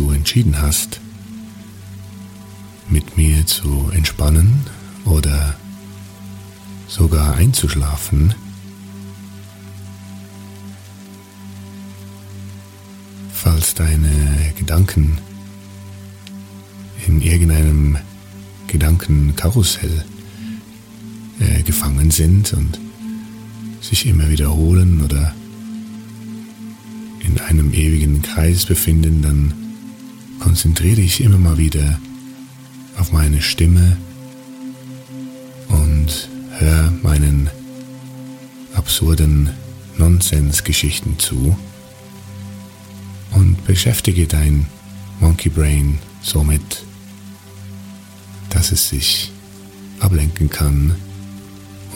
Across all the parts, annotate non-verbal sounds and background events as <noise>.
dazu entschieden hast, mit mir zu entspannen oder sogar einzuschlafen. Falls deine Gedanken in irgendeinem Gedankenkarussell äh, gefangen sind und sich immer wiederholen oder in einem ewigen Kreis befinden, dann konzentriere dich immer mal wieder auf meine Stimme und hör meinen absurden Nonsensgeschichten zu und beschäftige dein Monkey Brain somit, dass es sich ablenken kann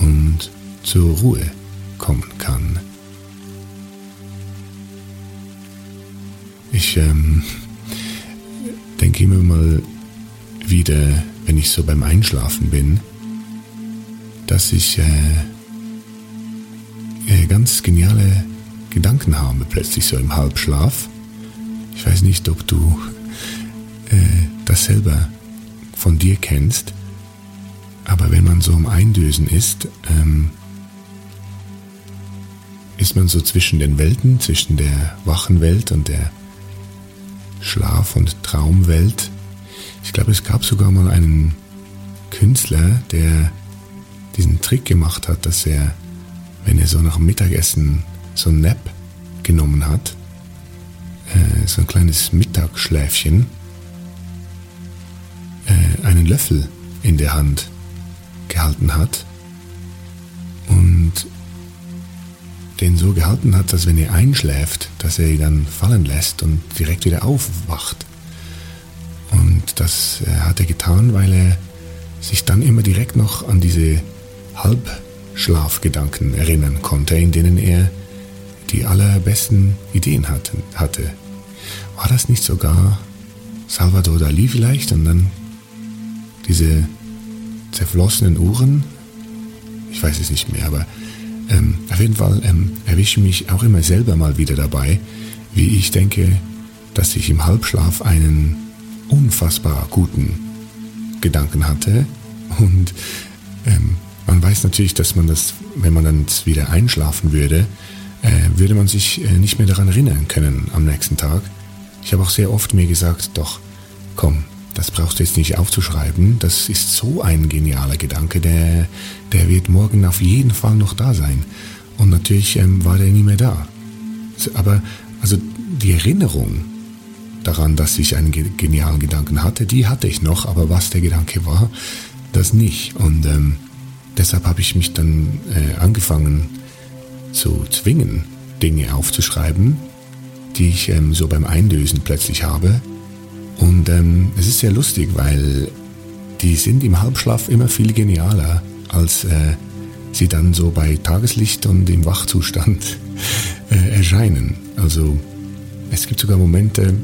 und zur Ruhe kommen kann. Ich ähm, denke immer mal wieder, wenn ich so beim Einschlafen bin, dass ich äh, ganz geniale Gedanken habe, plötzlich so im Halbschlaf. Ich weiß nicht, ob du äh, das selber von dir kennst, aber wenn man so im Eindösen ist, ähm, ist man so zwischen den Welten, zwischen der wachen Welt und der Schlaf- und Traumwelt. Ich glaube, es gab sogar mal einen Künstler, der diesen Trick gemacht hat, dass er, wenn er so nach Mittagessen so ein Nap genommen hat, äh, so ein kleines Mittagsschläfchen, äh, einen Löffel in der Hand gehalten hat und den so gehalten hat, dass wenn er einschläft, dass er ihn dann fallen lässt und direkt wieder aufwacht. Und das äh, hat er getan, weil er sich dann immer direkt noch an diese Halbschlafgedanken erinnern konnte, in denen er die allerbesten Ideen hatte. War das nicht sogar Salvador Dali vielleicht und dann diese zerflossenen Uhren? Ich weiß es nicht mehr, aber ähm, auf jeden Fall ähm, erwische mich auch immer selber mal wieder dabei, wie ich denke, dass ich im Halbschlaf einen unfassbar guten Gedanken hatte und ähm, man weiß natürlich, dass man das, wenn man dann wieder einschlafen würde, äh, würde man sich äh, nicht mehr daran erinnern können am nächsten Tag. Ich habe auch sehr oft mir gesagt, doch, komm, das brauchst du jetzt nicht aufzuschreiben, das ist so ein genialer Gedanke, der, der wird morgen auf jeden Fall noch da sein. Und natürlich ähm, war der nie mehr da. Aber also die Erinnerung daran, dass ich einen genialen Gedanken hatte, die hatte ich noch, aber was der Gedanke war, das nicht. Und ähm, deshalb habe ich mich dann äh, angefangen zu zwingen, Dinge aufzuschreiben, die ich ähm, so beim Eindösen plötzlich habe und ähm, es ist sehr lustig, weil die sind im Halbschlaf immer viel genialer als äh, sie dann so bei Tageslicht und im Wachzustand <laughs> äh, erscheinen. Also es gibt sogar Momente,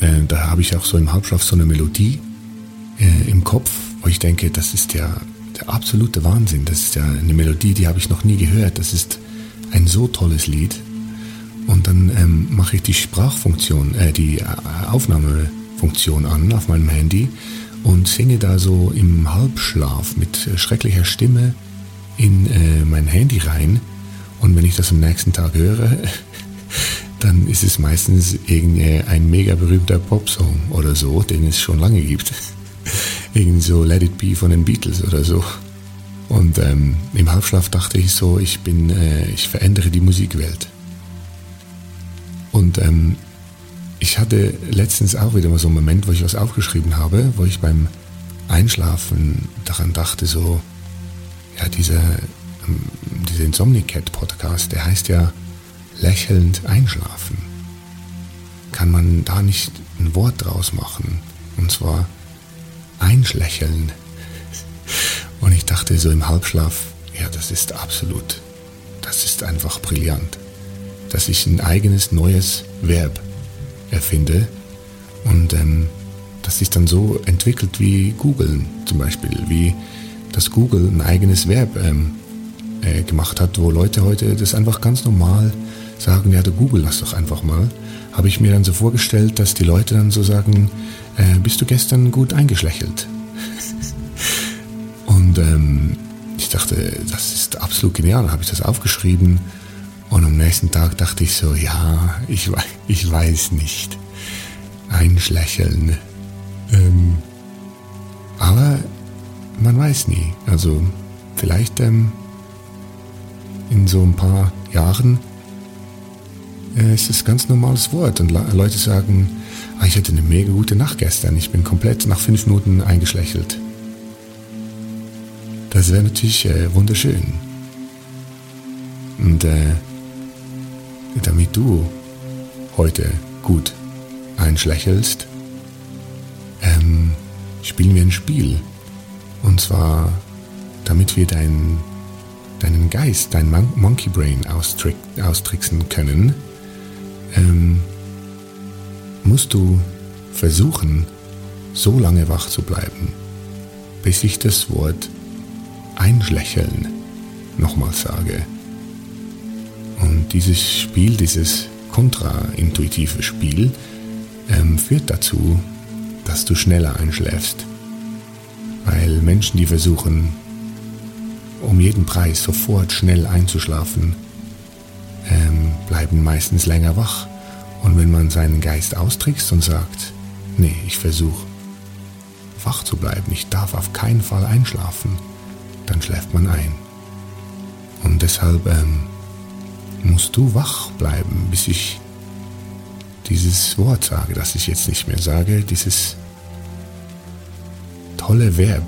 äh, da habe ich auch so im Halbschlaf so eine Melodie äh, im Kopf, wo ich denke, das ist ja der absolute Wahnsinn. Das ist ja eine Melodie, die habe ich noch nie gehört. Das ist ein so tolles Lied. Und dann ähm, mache ich die Sprachfunktion, äh, die äh, Aufnahmefunktion an auf meinem Handy und singe da so im Halbschlaf mit schrecklicher Stimme in äh, mein Handy rein. Und wenn ich das am nächsten Tag höre, <laughs> dann ist es meistens irgendein mega berühmter Popsong oder so, den es schon lange gibt. <laughs> Irgend so Let It Be von den Beatles oder so. Und ähm, im Halbschlaf dachte ich so, ich bin, äh, ich verändere die Musikwelt. Und ähm, ich hatte letztens auch wieder mal so einen Moment, wo ich was aufgeschrieben habe, wo ich beim Einschlafen daran dachte, so, ja, dieser, ähm, dieser Insomnicat-Podcast, der heißt ja lächelnd einschlafen. Kann man da nicht ein Wort draus machen? Und zwar einschlächeln. Und ich dachte so im Halbschlaf, ja, das ist absolut, das ist einfach brillant, dass ich ein eigenes neues Verb erfinde und ähm, das sich dann so entwickelt wie Google zum Beispiel, wie das Google ein eigenes Verb ähm, äh, gemacht hat, wo Leute heute das einfach ganz normal sagen, ja, du Google lass doch einfach mal, habe ich mir dann so vorgestellt, dass die Leute dann so sagen, äh, bist du gestern gut eingeschlächelt? <laughs> und ähm, ich dachte, das ist absolut genial, habe ich das aufgeschrieben und am nächsten Tag dachte ich so, ja, ich, ich weiß nicht. Einschlächeln. Ähm, aber man weiß nie. Also vielleicht ähm, in so ein paar Jahren äh, ist es ganz normales Wort. Und Leute sagen, ah, ich hatte eine mega gute Nacht gestern. Ich bin komplett nach fünf Minuten eingeschlächelt. Das wäre natürlich äh, wunderschön. Und äh, damit du heute gut einschlächelst, ähm, spielen wir ein Spiel. Und zwar, damit wir dein, deinen Geist, dein Mon Monkey Brain austrick, austricksen können, ähm, musst du versuchen, so lange wach zu bleiben, bis ich das Wort einschlächeln nochmal sage. Dieses Spiel, dieses kontraintuitive Spiel, ähm, führt dazu, dass du schneller einschläfst. Weil Menschen, die versuchen, um jeden Preis sofort schnell einzuschlafen, ähm, bleiben meistens länger wach. Und wenn man seinen Geist austrickst und sagt, nee, ich versuche wach zu bleiben, ich darf auf keinen Fall einschlafen, dann schläft man ein. Und deshalb ähm, musst du wach bleiben, bis ich dieses Wort sage, das ich jetzt nicht mehr sage, dieses tolle Verb,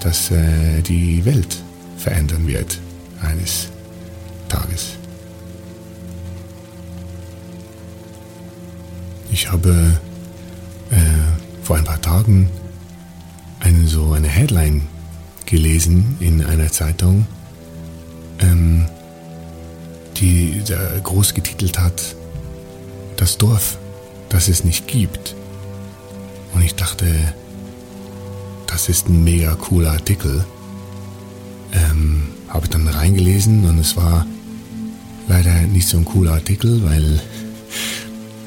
das äh, die Welt verändern wird eines Tages. Ich habe äh, vor ein paar Tagen eine, so eine Headline gelesen in einer Zeitung. Ähm, die groß getitelt hat, das Dorf, das es nicht gibt. Und ich dachte, das ist ein mega cooler Artikel. Ähm, Habe dann reingelesen und es war leider nicht so ein cooler Artikel, weil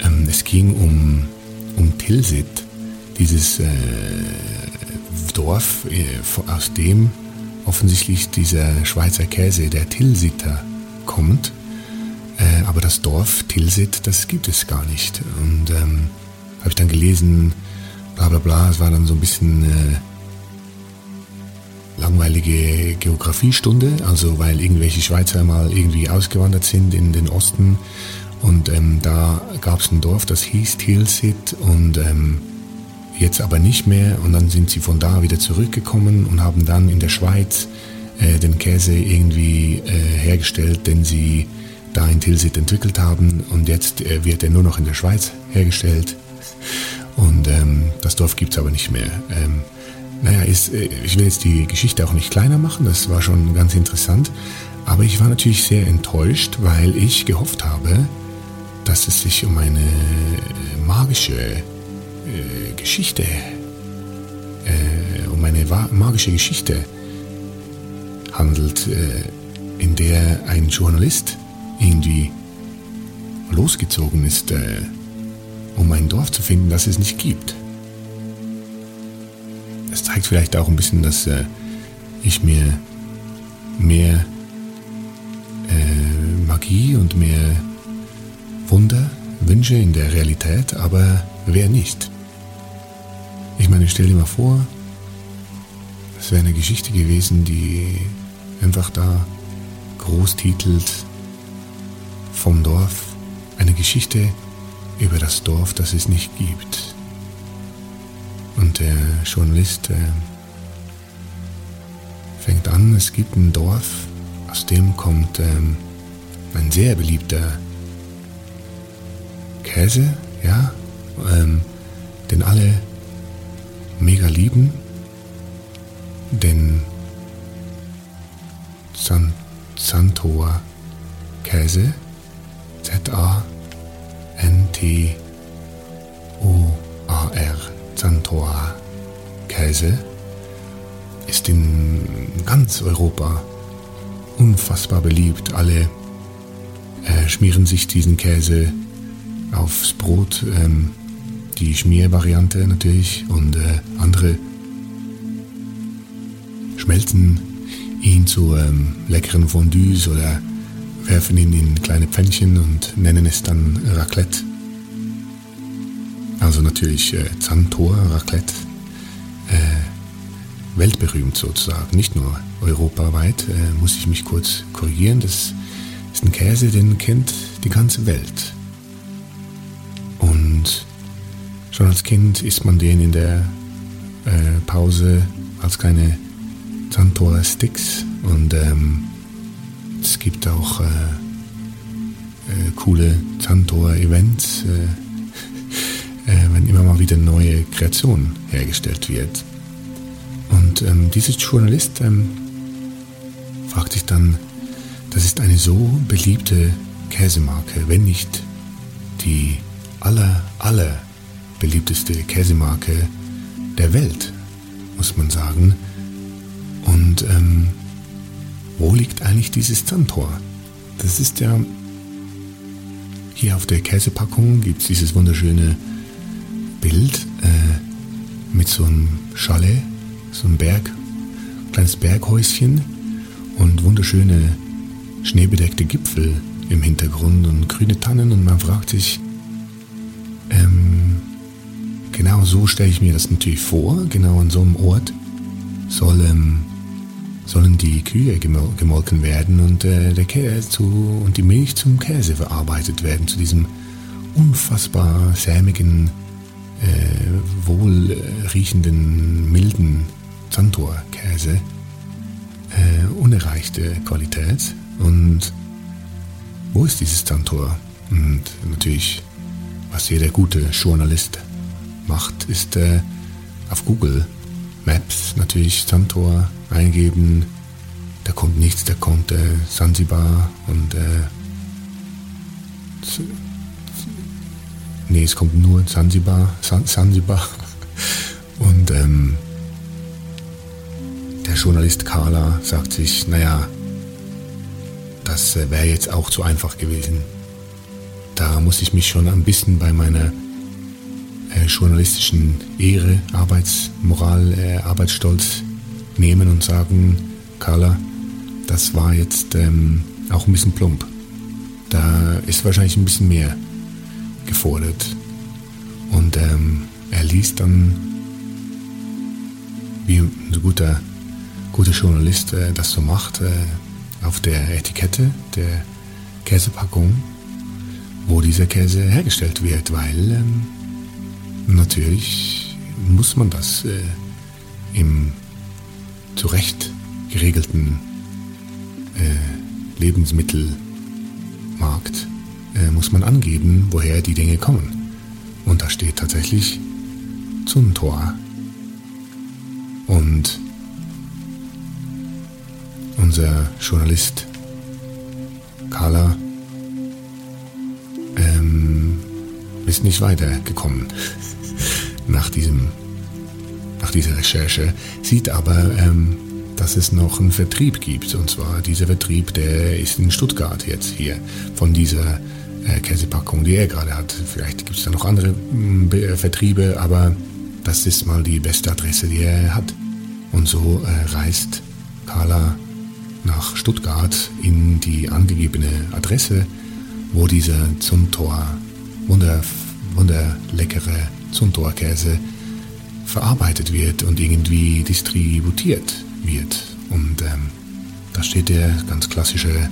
ähm, es ging um, um Tilsit, dieses äh, Dorf, äh, aus dem offensichtlich dieser Schweizer Käse, der Tilsiter, kommt. Äh, aber das Dorf Tilsit, das gibt es gar nicht. Und ähm, habe ich dann gelesen, bla bla bla, es war dann so ein bisschen äh, langweilige Geografiestunde, also weil irgendwelche Schweizer mal irgendwie ausgewandert sind in den Osten. Und ähm, da gab es ein Dorf, das hieß Tilsit. Und ähm, jetzt aber nicht mehr. Und dann sind sie von da wieder zurückgekommen und haben dann in der Schweiz äh, den Käse irgendwie äh, hergestellt, den sie da in Tilsit entwickelt haben und jetzt äh, wird er nur noch in der Schweiz hergestellt und ähm, das Dorf gibt es aber nicht mehr. Ähm, naja, ist, äh, ich will jetzt die Geschichte auch nicht kleiner machen, das war schon ganz interessant. Aber ich war natürlich sehr enttäuscht, weil ich gehofft habe, dass es sich um eine äh, magische äh, Geschichte, äh, um eine magische Geschichte handelt, äh, in der ein Journalist irgendwie losgezogen ist, äh, um ein Dorf zu finden, das es nicht gibt. Es zeigt vielleicht auch ein bisschen, dass äh, ich mir mehr äh, Magie und mehr Wunder wünsche in der Realität, aber wer nicht? Ich meine, stell dir mal vor, es wäre eine Geschichte gewesen, die einfach da groß titelt vom Dorf, eine Geschichte über das Dorf, das es nicht gibt. Und der Journalist äh, fängt an, es gibt ein Dorf, aus dem kommt ähm, ein sehr beliebter Käse, ja, ähm, den alle mega lieben, den San Santor Käse, Z-A-N-T-O-A-R, Santor Käse, ist in ganz Europa unfassbar beliebt. Alle äh, schmieren sich diesen Käse aufs Brot, ähm, die Schmiervariante natürlich, und äh, andere schmelzen ihn zu ähm, leckeren Fondues oder werfen ihn in kleine Pfännchen und nennen es dann Raclette. Also natürlich äh, Zantor Raclette. Äh, weltberühmt sozusagen, nicht nur europaweit, äh, muss ich mich kurz korrigieren. Das ist ein Käse, den kennt die ganze Welt. Und schon als Kind isst man den in der äh, Pause als kleine Zantor Sticks und ähm, es gibt auch äh, äh, coole Zantor-Events, äh, äh, wenn immer mal wieder neue Kreation hergestellt wird. Und ähm, dieser Journalist ähm, fragt sich dann, das ist eine so beliebte Käsemarke, wenn nicht die aller, aller beliebteste Käsemarke der Welt, muss man sagen. Und ähm, wo liegt eigentlich dieses Zantor? Das ist ja hier auf der Käsepackung gibt es dieses wunderschöne Bild äh, mit so einem Chalet, so einem Berg, kleines Berghäuschen und wunderschöne schneebedeckte Gipfel im Hintergrund und grüne Tannen und man fragt sich, ähm, genau so stelle ich mir das natürlich vor, genau an so einem Ort soll ähm, sollen die Kühe gemolken werden und, äh, der Käse zu, und die Milch zum Käse verarbeitet werden, zu diesem unfassbar sämigen, äh, wohlriechenden, milden Santor-Käse. Äh, unerreichte Qualität. Und wo ist dieses Santor? Und natürlich, was jeder gute Journalist macht, ist äh, auf Google Maps natürlich Santor eingeben. Da kommt nichts, da kommt äh, Sansibar und äh, nee, es kommt nur Sansibar, San, Sansibar <laughs> und ähm, der Journalist Carla sagt sich, naja, das äh, wäre jetzt auch zu einfach gewesen. Da muss ich mich schon ein bisschen bei meiner äh, journalistischen Ehre, Arbeitsmoral, äh, Arbeitsstolz nehmen und sagen, Carla, das war jetzt ähm, auch ein bisschen plump. Da ist wahrscheinlich ein bisschen mehr gefordert. Und ähm, er liest dann, wie ein guter, guter Journalist äh, das so macht, äh, auf der Etikette der Käsepackung, wo dieser Käse hergestellt wird, weil ähm, natürlich muss man das äh, im zurecht geregelten äh, Lebensmittelmarkt äh, muss man angeben, woher die Dinge kommen. Und da steht tatsächlich Zuntor. Und unser Journalist Carla ähm, ist nicht weitergekommen nach diesem nach dieser Recherche, sieht aber, ähm, dass es noch einen Vertrieb gibt. Und zwar dieser Vertrieb, der ist in Stuttgart jetzt hier von dieser äh, Käsepackung, die er gerade hat. Vielleicht gibt es da noch andere äh, Vertriebe, aber das ist mal die beste Adresse, die er hat. Und so äh, reist Carla nach Stuttgart in die angegebene Adresse, wo dieser Zuntor, wunder, wunderleckere Zuntorkäse verarbeitet wird und irgendwie distributiert wird. Und ähm, da steht der ganz klassische,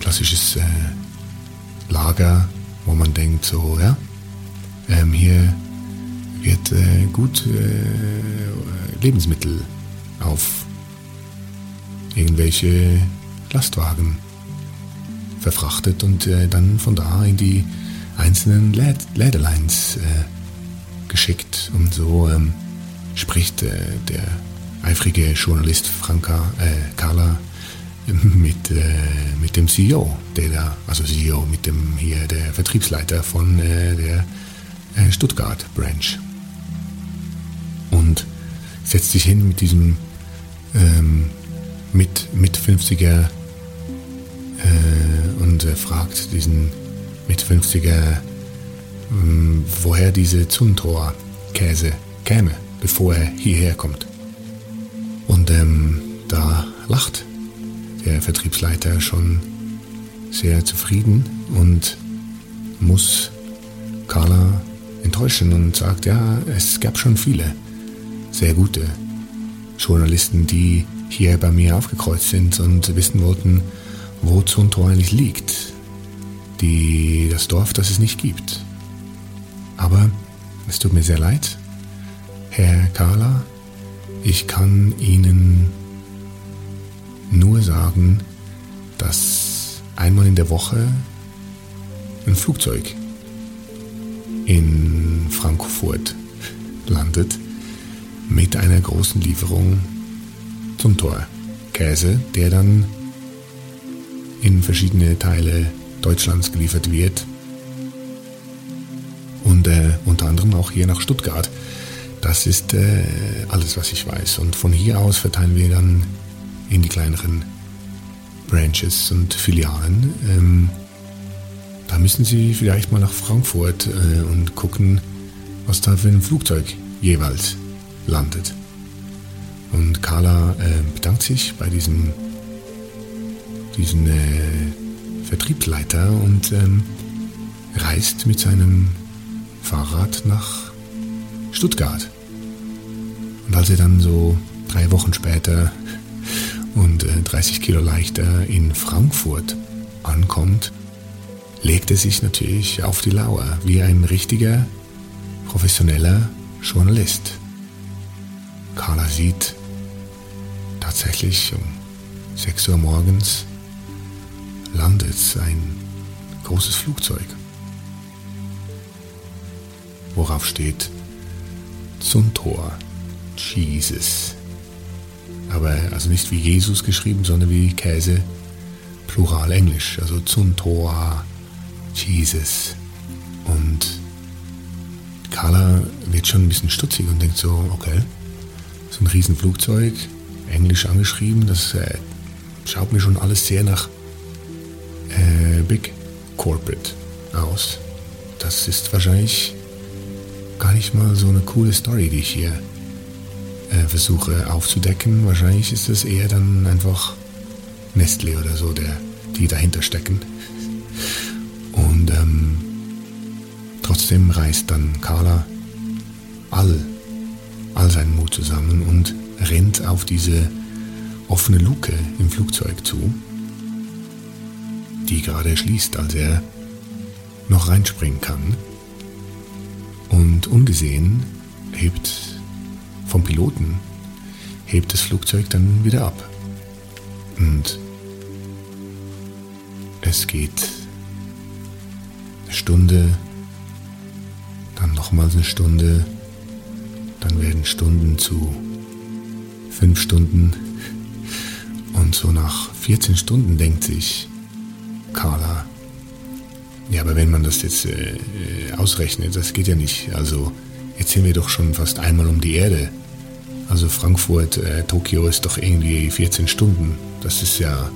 klassisches äh, Lager, wo man denkt, so, ja, ähm, hier wird äh, gut äh, Lebensmittel auf irgendwelche Lastwagen verfrachtet und äh, dann von da in die einzelnen Läd Lädeleins äh, geschickt. Und so ähm, spricht äh, der eifrige Journalist Franka, äh, Carla mit, äh, mit dem CEO, der da, also CEO mit dem hier der Vertriebsleiter von äh, der äh, Stuttgart Branch. Und setzt sich hin mit diesem ähm, mit, mit 50er äh, und fragt diesen mit 50er, ähm, woher diese Zuntor-Käse käme, bevor er hierher kommt. Und ähm, da lacht der Vertriebsleiter schon sehr zufrieden und muss Carla enttäuschen und sagt, ja, es gab schon viele sehr gute Journalisten, die hier bei mir aufgekreuzt sind und wissen wollten, wo Zuntor eigentlich liegt. Die, das Dorf, das es nicht gibt. Aber es tut mir sehr leid, Herr Carla, ich kann Ihnen nur sagen, dass einmal in der Woche ein Flugzeug in Frankfurt landet mit einer großen Lieferung zum Tor. Käse, der dann in verschiedene Teile Deutschlands geliefert wird und äh, unter anderem auch hier nach Stuttgart. Das ist äh, alles, was ich weiß. Und von hier aus verteilen wir dann in die kleineren Branches und Filialen. Ähm, da müssen Sie vielleicht mal nach Frankfurt äh, und gucken, was da für ein Flugzeug jeweils landet. Und Carla äh, bedankt sich bei diesem, diesem äh, Vertriebsleiter und ähm, reist mit seinem Fahrrad nach Stuttgart. Und als er dann so drei Wochen später und äh, 30 Kilo leichter in Frankfurt ankommt, legt er sich natürlich auf die Lauer wie ein richtiger, professioneller Journalist. Carla sieht tatsächlich um 6 Uhr morgens landet ein großes Flugzeug, worauf steht Zuntor, Jesus. Aber also nicht wie Jesus geschrieben, sondern wie Käse, Plural Englisch, also Zuntor, Jesus. Und Carla wird schon ein bisschen stutzig und denkt so, okay, so ein Riesenflugzeug, englisch angeschrieben, das äh, schaut mir schon alles sehr nach äh, Big Corporate aus. Das ist wahrscheinlich gar nicht mal so eine coole Story, die ich hier äh, versuche aufzudecken. Wahrscheinlich ist es eher dann einfach Nestle oder so, der, die dahinter stecken. Und ähm, trotzdem reißt dann Carla all, all seinen Mut zusammen und rennt auf diese offene Luke im Flugzeug zu, die gerade schließt, als er noch reinspringen kann. Und ungesehen hebt vom Piloten, hebt das Flugzeug dann wieder ab. Und es geht eine Stunde, dann nochmals eine Stunde, dann werden Stunden zu fünf Stunden. Und so nach 14 Stunden denkt sich Carla, ja, aber wenn man das jetzt äh, äh, ausrechnet, das geht ja nicht. Also jetzt sind wir doch schon fast einmal um die Erde. Also Frankfurt, äh, Tokio ist doch irgendwie 14 Stunden. Das ist ja...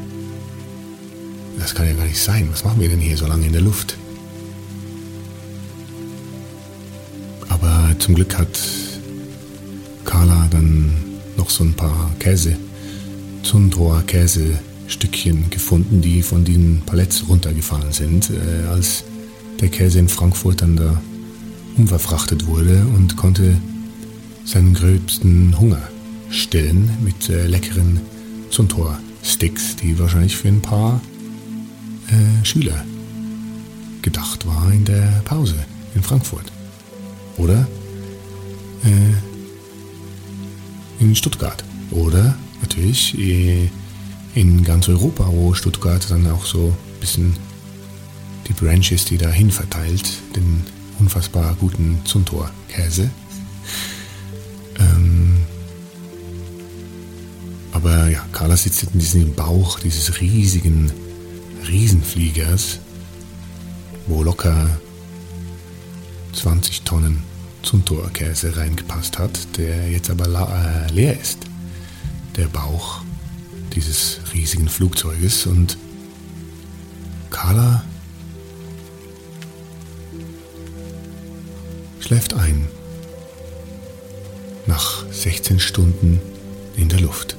Das kann ja gar nicht sein. Was machen wir denn hier so lange in der Luft? Aber zum Glück hat Carla dann noch so ein paar Käse, Zundrohr Käsestückchen gefunden, die von den Palettes runtergefallen sind, äh, als der Käse in Frankfurt dann da umverfrachtet wurde und konnte seinen gröbsten Hunger stillen mit äh, leckeren Zuntor-Sticks, die wahrscheinlich für ein paar äh, Schüler gedacht war in der Pause in Frankfurt. Oder äh, in Stuttgart. Oder natürlich äh, in ganz Europa, wo Stuttgart dann auch so ein bisschen die Branches, die dahin verteilt, den unfassbar guten Zuntor-Käse. Ähm, aber ja, Carla sitzt in diesem Bauch dieses riesigen Riesenfliegers, wo locker 20 Tonnen Zuntor-Käse reingepasst hat, der jetzt aber äh, leer ist. Der Bauch dieses riesigen Flugzeuges und Carla schläft ein. Nach 16 Stunden in der Luft.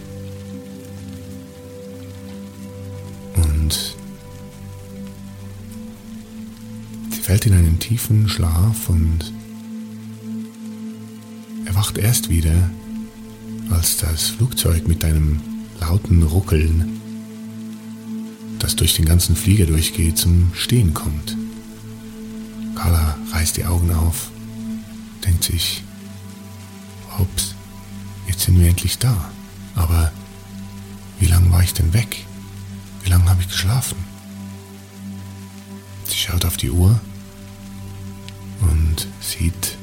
Und sie fällt in einen tiefen Schlaf und erwacht erst wieder, als das Flugzeug mit einem lauten Ruckeln, das durch den ganzen Flieger durchgeht, zum Stehen kommt. Carla reißt die Augen auf, denkt sich, ups, jetzt sind wir endlich da. Aber wie lange war ich denn weg? Wie lange habe ich geschlafen? Sie schaut auf die Uhr und sieht,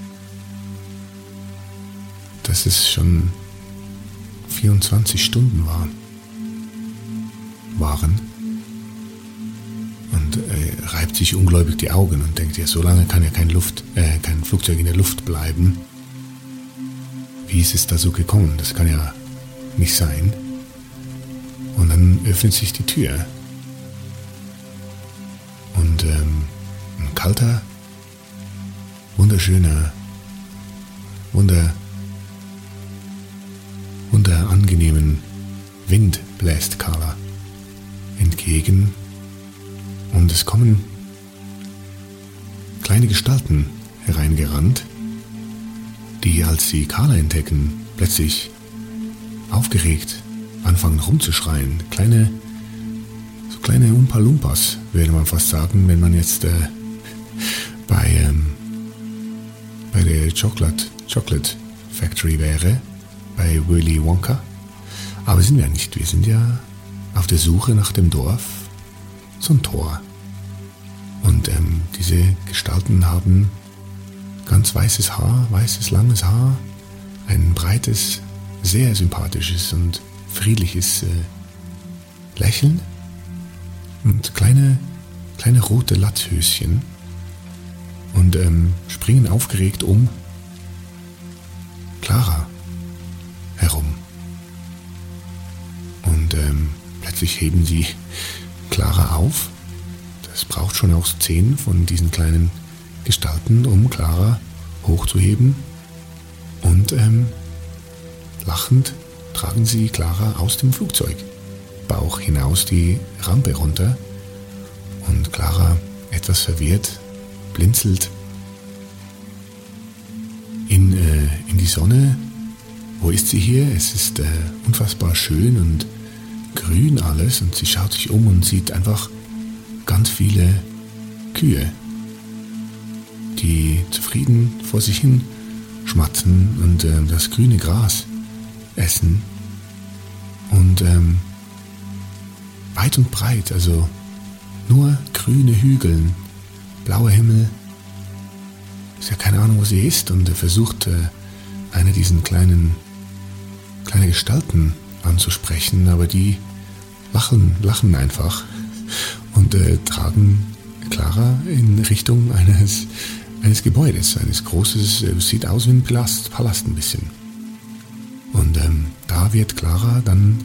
dass es schon 24 Stunden waren. waren und äh, reibt sich ungläubig die Augen und denkt, ja, so lange kann ja kein, Luft, äh, kein Flugzeug in der Luft bleiben. Wie ist es da so gekommen? Das kann ja nicht sein. Und dann öffnet sich die Tür. Und ähm, ein kalter, wunderschöner, wunder, wunder Wind bläst Carla entgegen und es kommen kleine Gestalten hereingerannt, die, als sie Carla entdecken, plötzlich aufgeregt anfangen rumzuschreien. Kleine, so kleine Umpa-Lumpas, würde man fast sagen, wenn man jetzt äh, bei, ähm, bei der Chocolate, Chocolate Factory wäre, bei Willy Wonka. Aber sind wir nicht. Wir sind ja auf der Suche nach dem Dorf, ein Tor. Und ähm, diese Gestalten haben ganz weißes Haar, weißes langes Haar, ein breites, sehr sympathisches und friedliches äh, Lächeln und kleine, kleine rote Latzhöschen und ähm, springen aufgeregt um Clara Und ähm, plötzlich heben sie Clara auf. Das braucht schon auch zehn von diesen kleinen Gestalten, um Clara hochzuheben. Und ähm, lachend tragen sie Clara aus dem Flugzeug, Bauch hinaus die Rampe runter. Und Clara, etwas verwirrt, blinzelt in, äh, in die Sonne. Wo ist sie hier? Es ist äh, unfassbar schön und grün alles und sie schaut sich um und sieht einfach ganz viele Kühe, die zufrieden vor sich hin schmatzen und äh, das grüne Gras essen. Und ähm, weit und breit, also nur grüne Hügel, blauer Himmel. Ist ja keine Ahnung, wo sie ist und er versucht, äh, eine diesen kleinen kleine Gestalten anzusprechen, aber die lachen, lachen einfach und äh, tragen Clara in Richtung eines, eines Gebäudes, eines großes, äh, sieht aus wie ein Palast, Palast ein bisschen. Und ähm, da wird Clara dann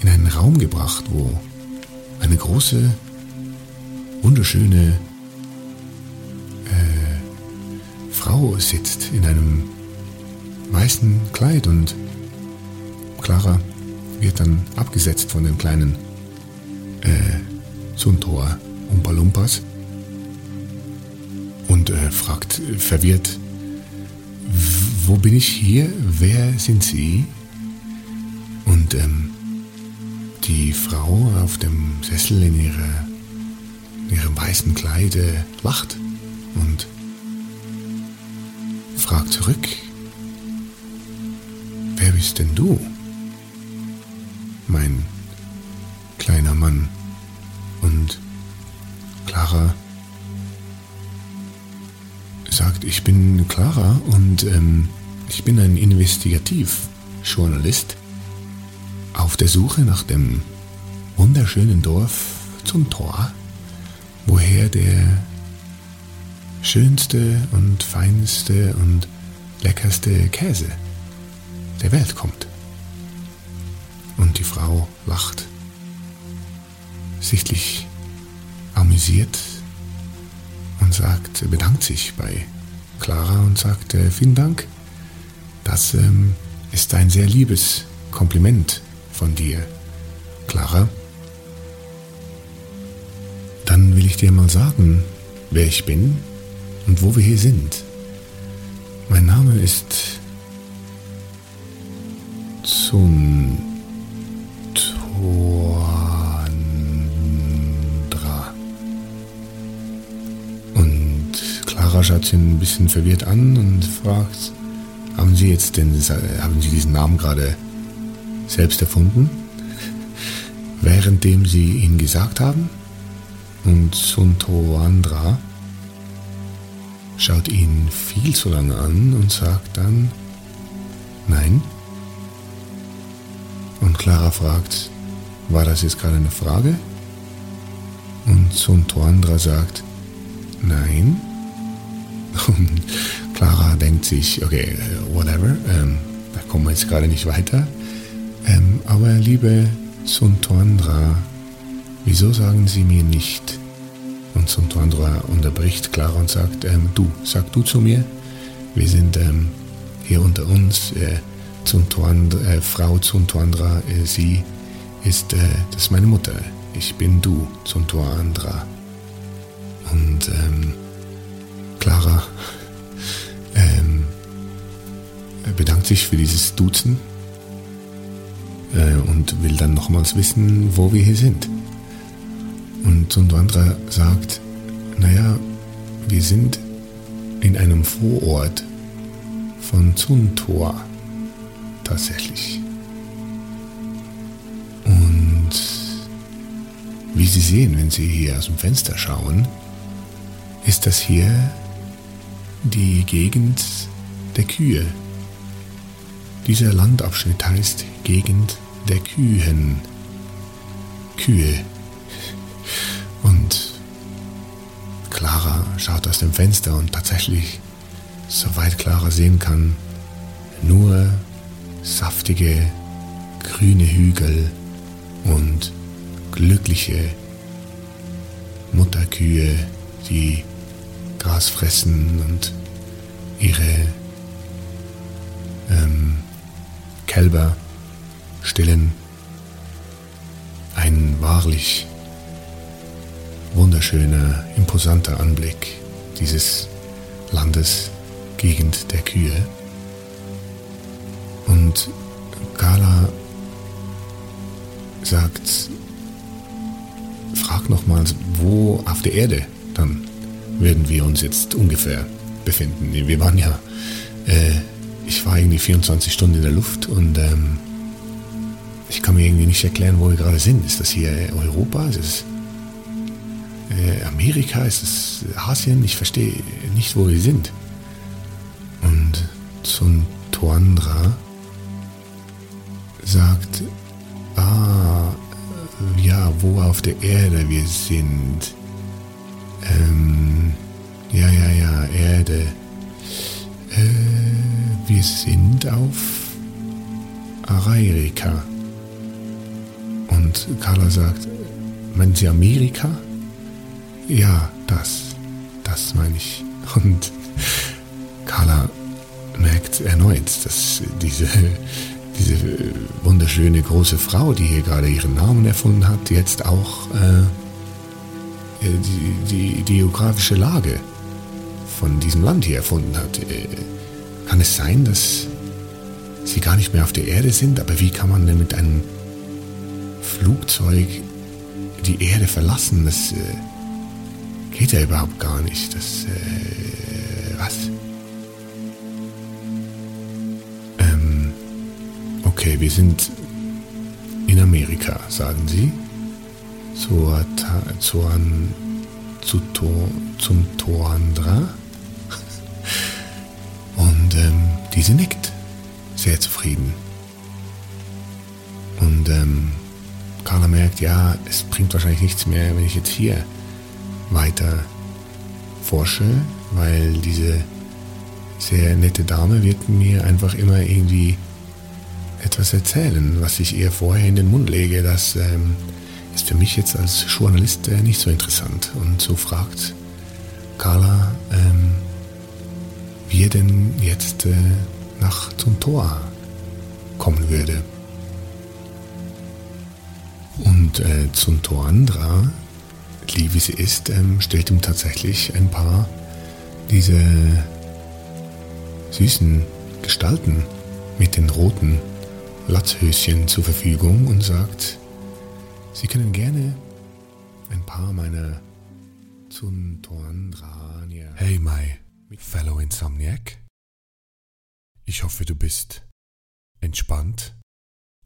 in einen Raum gebracht, wo eine große, wunderschöne äh, Frau sitzt in einem weißen Kleid und Clara wird dann abgesetzt von den kleinen äh, Suntor Umpa und äh, fragt verwirrt, wo bin ich hier? Wer sind Sie? Und ähm, die Frau auf dem Sessel in, ihrer, in ihrem weißen Kleid äh, lacht und fragt zurück, wer bist denn du? Mein kleiner Mann. Und Clara sagt, ich bin Clara und ähm, ich bin ein Investigativjournalist auf der Suche nach dem wunderschönen Dorf zum Tor, woher der schönste und feinste und leckerste Käse der Welt kommt. Und die Frau lacht, sichtlich amüsiert und sagt, bedankt sich bei Clara und sagt, äh, vielen Dank, das ähm, ist ein sehr liebes Kompliment von dir, Clara. Dann will ich dir mal sagen, wer ich bin und wo wir hier sind. Mein Name ist Zun Und Clara schaut ihn ein bisschen verwirrt an und fragt, haben Sie jetzt den, haben Sie diesen Namen gerade selbst erfunden? <laughs> Währenddem Sie ihn gesagt haben? Und Suntoandra schaut ihn viel zu lange an und sagt dann, nein. Und Clara fragt, war das jetzt gerade eine Frage? Und Suntoandra sagt, nein. <laughs> Und Clara denkt sich, okay, whatever, ähm, da kommen wir jetzt gerade nicht weiter. Ähm, aber liebe Suntoandra, wieso sagen Sie mir nicht? Und Suntoandra unterbricht Clara und sagt, ähm, du, sag du zu mir, wir sind ähm, hier unter uns, äh, Zuntuandra, äh, Frau Zuntuandra, äh, sie ist, äh, das ist meine Mutter. Ich bin du, Zuntuandra. Und ähm, Clara <laughs> ähm, bedankt sich für dieses Duzen äh, und will dann nochmals wissen, wo wir hier sind. Und Zuntuandra sagt, naja, wir sind in einem Vorort von Zuntor tatsächlich. Wie Sie sehen, wenn Sie hier aus dem Fenster schauen, ist das hier die Gegend der Kühe. Dieser Landabschnitt heißt Gegend der Kühen. Kühe. Und Clara schaut aus dem Fenster und tatsächlich, soweit Clara sehen kann, nur saftige grüne Hügel und glückliche Mutterkühe, die Gras fressen und ihre ähm, Kälber stillen. Ein wahrlich wunderschöner, imposanter Anblick dieses Landes, Gegend der Kühe. Und Gala sagt, frag nochmals, wo auf der Erde dann werden wir uns jetzt ungefähr befinden. Wir waren ja, äh, ich war irgendwie 24 Stunden in der Luft und ähm, ich kann mir irgendwie nicht erklären, wo wir gerade sind. Ist das hier Europa? Ist es äh, Amerika? Ist es Asien? Ich verstehe nicht, wo wir sind. Und Sun Tuandra sagt, ah, ja, wo auf der Erde wir sind. Ähm, ja, ja, ja, Erde. Äh, wir sind auf Arairika. Und Carla sagt, meinen Sie Amerika? Ja, das. Das meine ich. Und Carla merkt erneut, dass diese, diese wunderschöne große Frau, die hier gerade ihren Namen erfunden hat, jetzt auch äh, die, die, die geografische Lage von diesem Land hier erfunden hat. Äh, kann es sein, dass sie gar nicht mehr auf der Erde sind? Aber wie kann man denn mit einem Flugzeug die Erde verlassen? Das äh, geht ja überhaupt gar nicht. Das, äh, was? Okay, wir sind in Amerika, sagen Sie. Zur, zur, zu, zum Toandra. Und ähm, diese nickt. Sehr zufrieden. Und ähm, Carla merkt, ja, es bringt wahrscheinlich nichts mehr, wenn ich jetzt hier weiter forsche, weil diese sehr nette Dame wird mir einfach immer irgendwie etwas erzählen, was ich ihr vorher in den Mund lege. Das ähm, ist für mich jetzt als Journalist äh, nicht so interessant. Und so fragt Carla, ähm, wie er denn jetzt äh, nach zum Tor kommen würde. Und äh, zum Torandra, lieb wie sie ist, ähm, stellt ihm tatsächlich ein paar diese süßen Gestalten mit den roten Latzhöschen zur Verfügung und sagt, Sie können gerne ein paar meiner Zuntoandrania. Hey, my fellow Insomniac. Ich hoffe, du bist entspannt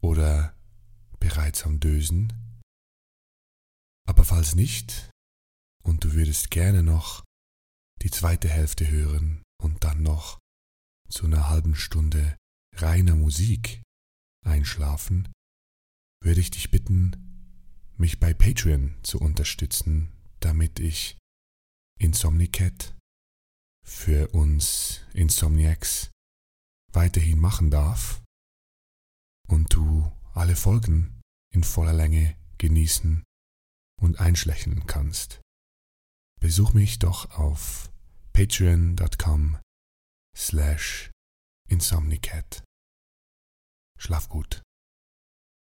oder bereits am Dösen. Aber falls nicht und du würdest gerne noch die zweite Hälfte hören und dann noch zu einer halben Stunde reiner Musik einschlafen, würde ich dich bitten, mich bei Patreon zu unterstützen, damit ich Insomnicat für uns Insomniacs weiterhin machen darf und du alle Folgen in voller Länge genießen und einschlächen kannst. Besuch mich doch auf patreon.com slash insomnicat. Schlaf gut.